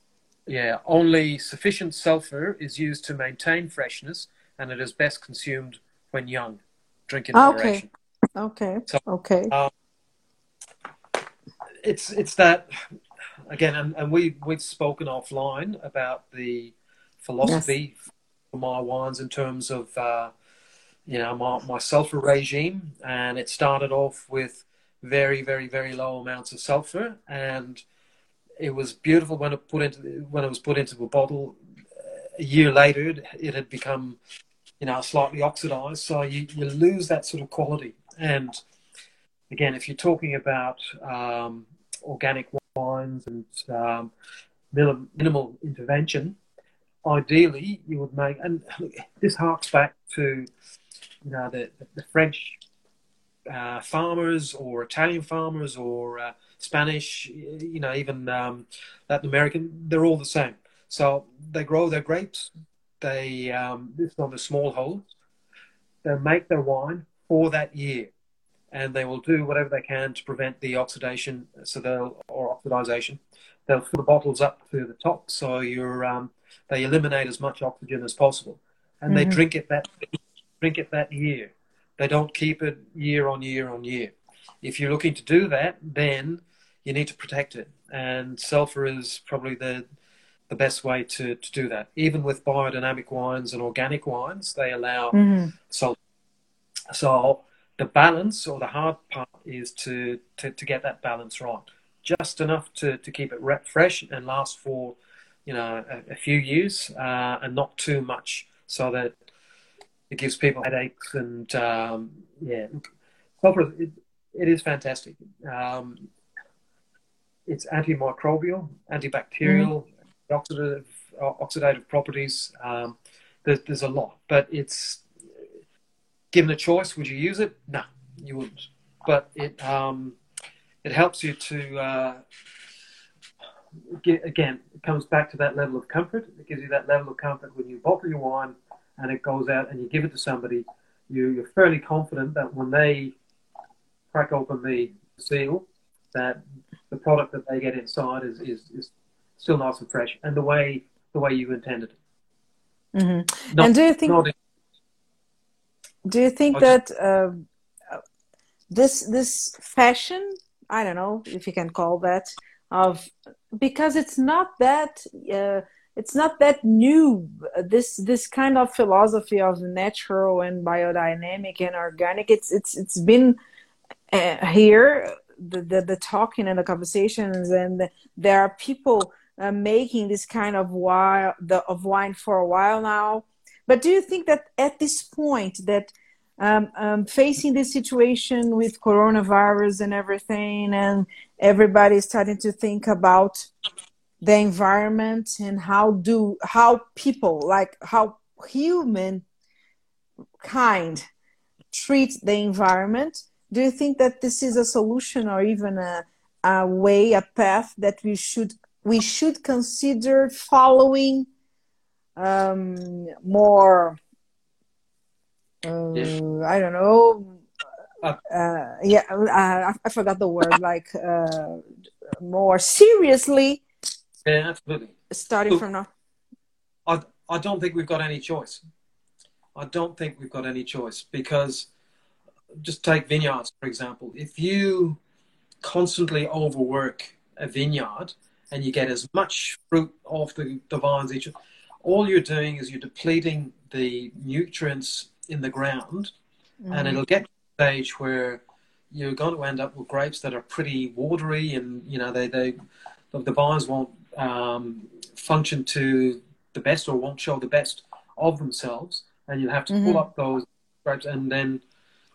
Yeah, only sufficient sulfur is used to maintain freshness, and it is best consumed when young. Drink in moderation. Okay. Okay. So, okay. Um, it's it's that again, and, and we we've spoken offline about the philosophy yes. for my wines in terms of uh, you know my, my sulfur regime, and it started off with very very very low amounts of sulfur and it was beautiful when it put into when it was put into a bottle. A year later, it, it had become, you know, slightly oxidized. So you, you lose that sort of quality. And again, if you're talking about um, organic wines and um, minimal intervention, ideally you would make. And this harks back to, you know, the the French uh, farmers or Italian farmers or uh, Spanish, you know, even um, Latin American, they're all the same. So they grow their grapes. They um, this is on the small holes. They make their wine for that year, and they will do whatever they can to prevent the oxidation. So they'll or oxidization. They'll fill the bottles up to the top, so you're um, they eliminate as much oxygen as possible, and mm-hmm. they drink it that drink it that year. They don't keep it year on year on year. If you're looking to do that, then you need to protect it. And sulfur is probably the the best way to, to do that. Even with biodynamic wines and organic wines, they allow mm-hmm. sulfur. So the balance or the hard part is to, to, to get that balance right. Just enough to, to keep it fresh and last for, you know, a, a few years uh, and not too much so that it gives people headaches and, um, yeah, it, it is fantastic. Um, it's antimicrobial, antibacterial, mm-hmm. Oxidative, uh, oxidative properties. Um, there's, there's a lot, but it's given a choice, would you use it? No, you wouldn't. But it um, it helps you to uh, get, again. It comes back to that level of comfort. It gives you that level of comfort when you bottle your wine and it goes out and you give it to somebody. You, you're fairly confident that when they crack open the seal, that the product that they get inside is, is, is still nice and fresh and the way the way you intended it. Mm-hmm. Not, and do you think do you think that uh, this this fashion I don't know if you can call that of because it's not that uh, it's not that new this this kind of philosophy of natural and biodynamic and organic it's it's it's been uh, here the, the, the talking and the conversations and the, there are people uh, making this kind of wine the, of wine for a while now. But do you think that at this point that um, um, facing this situation with coronavirus and everything, and everybody starting to think about the environment and how do how people like how human kind treat the environment do you think that this is a solution or even a, a way a path that we should we should consider following um, more uh, I don't know. Uh, uh yeah, I, I, forgot the word. Like uh, more seriously. Yeah, absolutely. Starting Look, from now. I I don't think we've got any choice. I don't think we've got any choice because just take vineyards for example. If you constantly overwork a vineyard and you get as much fruit off the, the vines each all you're doing is you're depleting the nutrients in the ground, mm. and it'll get to a stage where you're going to end up with grapes that are pretty watery, and you know they they the vines won't um, function to the best or won't show the best of themselves, and you'll have to mm-hmm. pull up those grapes and then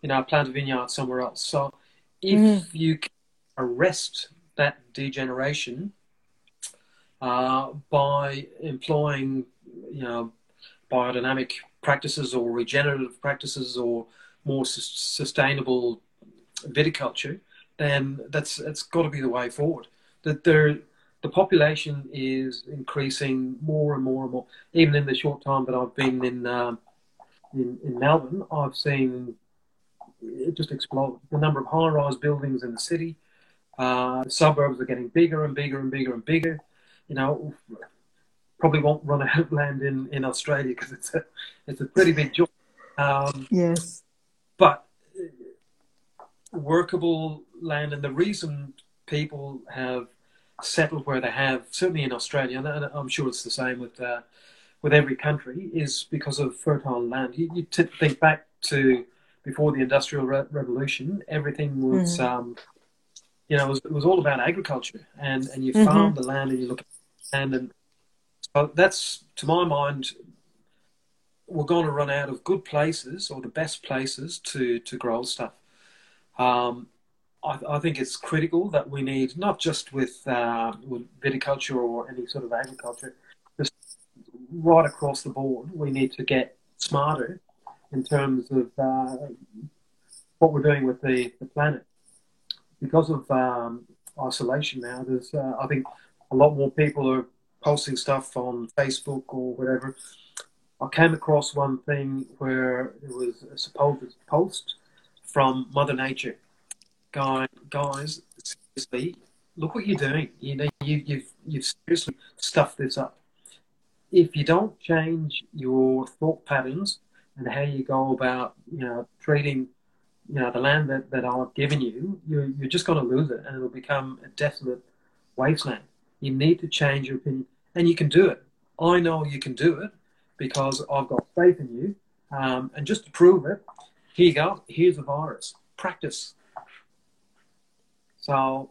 you know plant a vineyard somewhere else. So if mm-hmm. you arrest that degeneration uh, by employing you know biodynamic practices or regenerative practices or more su- sustainable viticulture, then that's that's got to be the way forward. That there, the population is increasing more and more and more. Even in the short time that I've been in um, in, in Melbourne, I've seen it just explode. The number of high-rise buildings in the city, uh, suburbs are getting bigger and bigger and bigger and bigger. You know, probably won't run out of land in, in Australia because it's a it's a pretty big job. Um, yes, but workable land, and the reason people have settled where they have, certainly in Australia, and I'm sure it's the same with uh, with every country, is because of fertile land. You, you t- think back to before the Industrial Re- Revolution, everything was. Mm. Um, you know, it was, it was all about agriculture, and, and you mm-hmm. farm the land and you look at and so that's, to my mind, we're going to run out of good places or the best places to, to grow stuff. Um, I, I, think it's critical that we need, not just with, uh, with viticulture or any sort of agriculture, just right across the board, we need to get smarter in terms of uh, what we're doing with the, the planet. Because of um, isolation now, there's, uh, I think, a lot more people are posting stuff on Facebook or whatever, I came across one thing where it was a supposed post from Mother Nature. Guy, guys, seriously, look what you're doing. You know, you, you've you've seriously stuffed this up. If you don't change your thought patterns and how you go about, you know, treating, you know, the land that, that I've given you, you're, you're just going to lose it and it'll become a desolate wasteland. You need to change your opinion and you can do it. I know you can do it because I've got faith in you. Um, and just to prove it, here you go. Here's a virus. Practice. So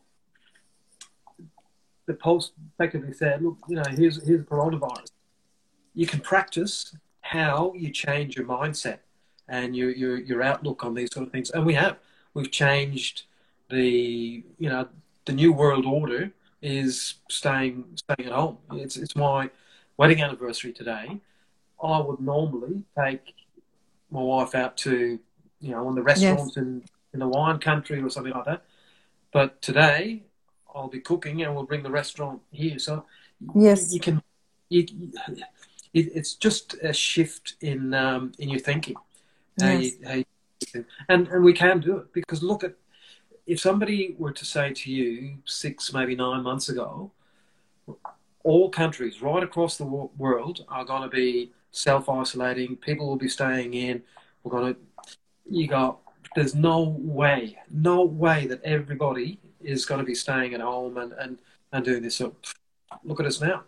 the post effectively said, look, you know, here's here's coronavirus. You can practice how you change your mindset and your your your outlook on these sort of things. And we have. We've changed the you know the new world order is staying staying at home. It's it's my wedding anniversary today. I would normally take my wife out to you know on the restaurant yes. in in the wine country or something like that. But today I'll be cooking and we'll bring the restaurant here. So yes, you can. You, it, it's just a shift in um, in your thinking. Yes. How you, how you, and and we can do it because look at if somebody were to say to you six, maybe nine months ago, all countries right across the world are going to be self isolating. People will be staying in. We're going to. You go. There's no way, no way that everybody is going to be staying at home and and and doing this. So look at us now.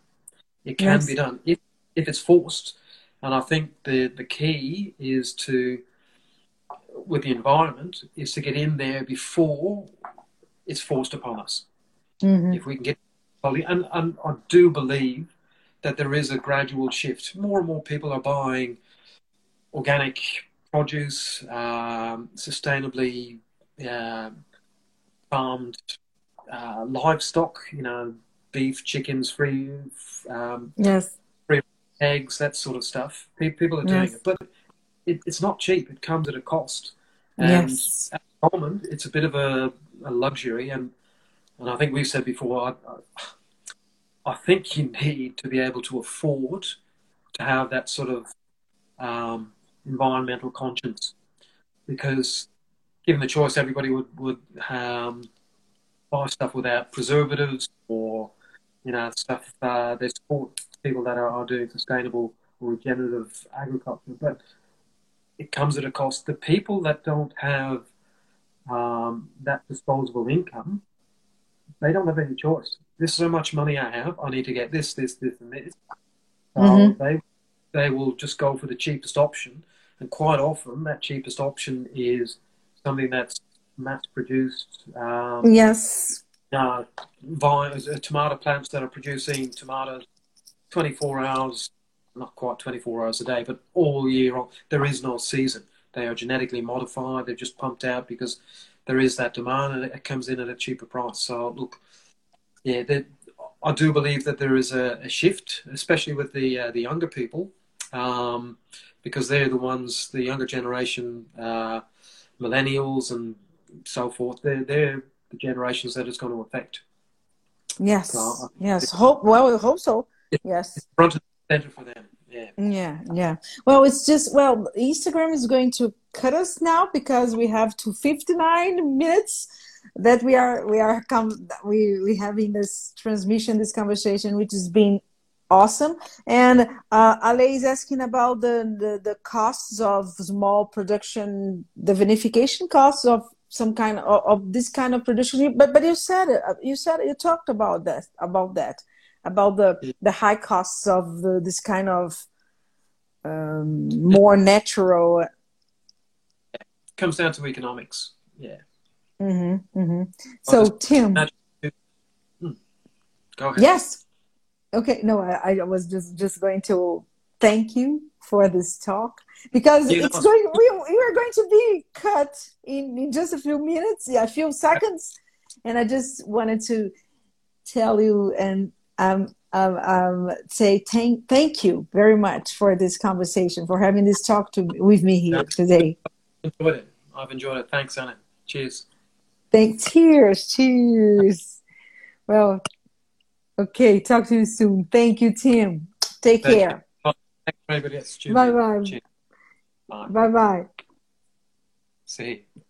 It can yes. be done if if it's forced. And I think the the key is to with the environment is to get in there before it's forced upon us. Mm-hmm. If we can get and, and I do believe that there is a gradual shift. More and more people are buying organic produce, um, sustainably uh, farmed uh, livestock. You know, beef, chickens, free, um, yes, free eggs, that sort of stuff. People are doing yes. it, but it, it's not cheap. It comes at a cost. And yes. at the moment, it's a bit of a, a luxury. And, and I think we've said before, I, I, think you need to be able to afford to have that sort of um, environmental conscience. Because given the choice, everybody would, would um, buy stuff without preservatives or, you know, stuff. Uh, they support people that are, are doing sustainable or regenerative agriculture. But it comes at a cost. The people that don't have um, that disposable income, they don't have any choice. This is how much money I have. I need to get this, this, this, and this. So mm-hmm. they they will just go for the cheapest option, and quite often that cheapest option is something that's mass produced. Um, yes. Uh, vines, uh, tomato plants that are producing tomatoes 24 hours not quite 24 hours a day, but all year long. There is no season. They are genetically modified. They're just pumped out because there is that demand and it comes in at a cheaper price. So look, yeah, I do believe that there is a, a shift, especially with the uh, the younger people, um, because they're the ones, the younger generation, uh, millennials and so forth. They're they're the generations that it's going to affect. Yes. So, yes. Hope. Well, we hope so. Yes. Front better for them. Yeah. Yeah, yeah. Well, it's just well, Instagram is going to cut us now because we have to 59 minutes that we are we are come we we having this transmission, this conversation, which has been awesome. And uh, Ale is asking about the, the the costs of small production, the vinification costs of some kind of, of this kind of production. But but you said it. You said you talked about that about that about the the high costs of the, this kind of um, more natural. It comes down to economics. Yeah. Mm-hmm, mm-hmm. So Tim. Hmm. Go ahead. Yes. Okay. No, I, I was just just going to thank you for this talk because you it's know. going we, we are going to be cut in, in just a few minutes yeah a few seconds and i just wanted to tell you and um, um, um, say thank thank you very much for this conversation, for having this talk to with me here today. I've enjoyed it. I've enjoyed it. Thanks, Anna. Cheers. Thank cheers, cheers. well, okay. Talk to you soon. Thank you, Tim. Take Thank care. You. Thanks, everybody. Bye bye. Bye bye. See. You.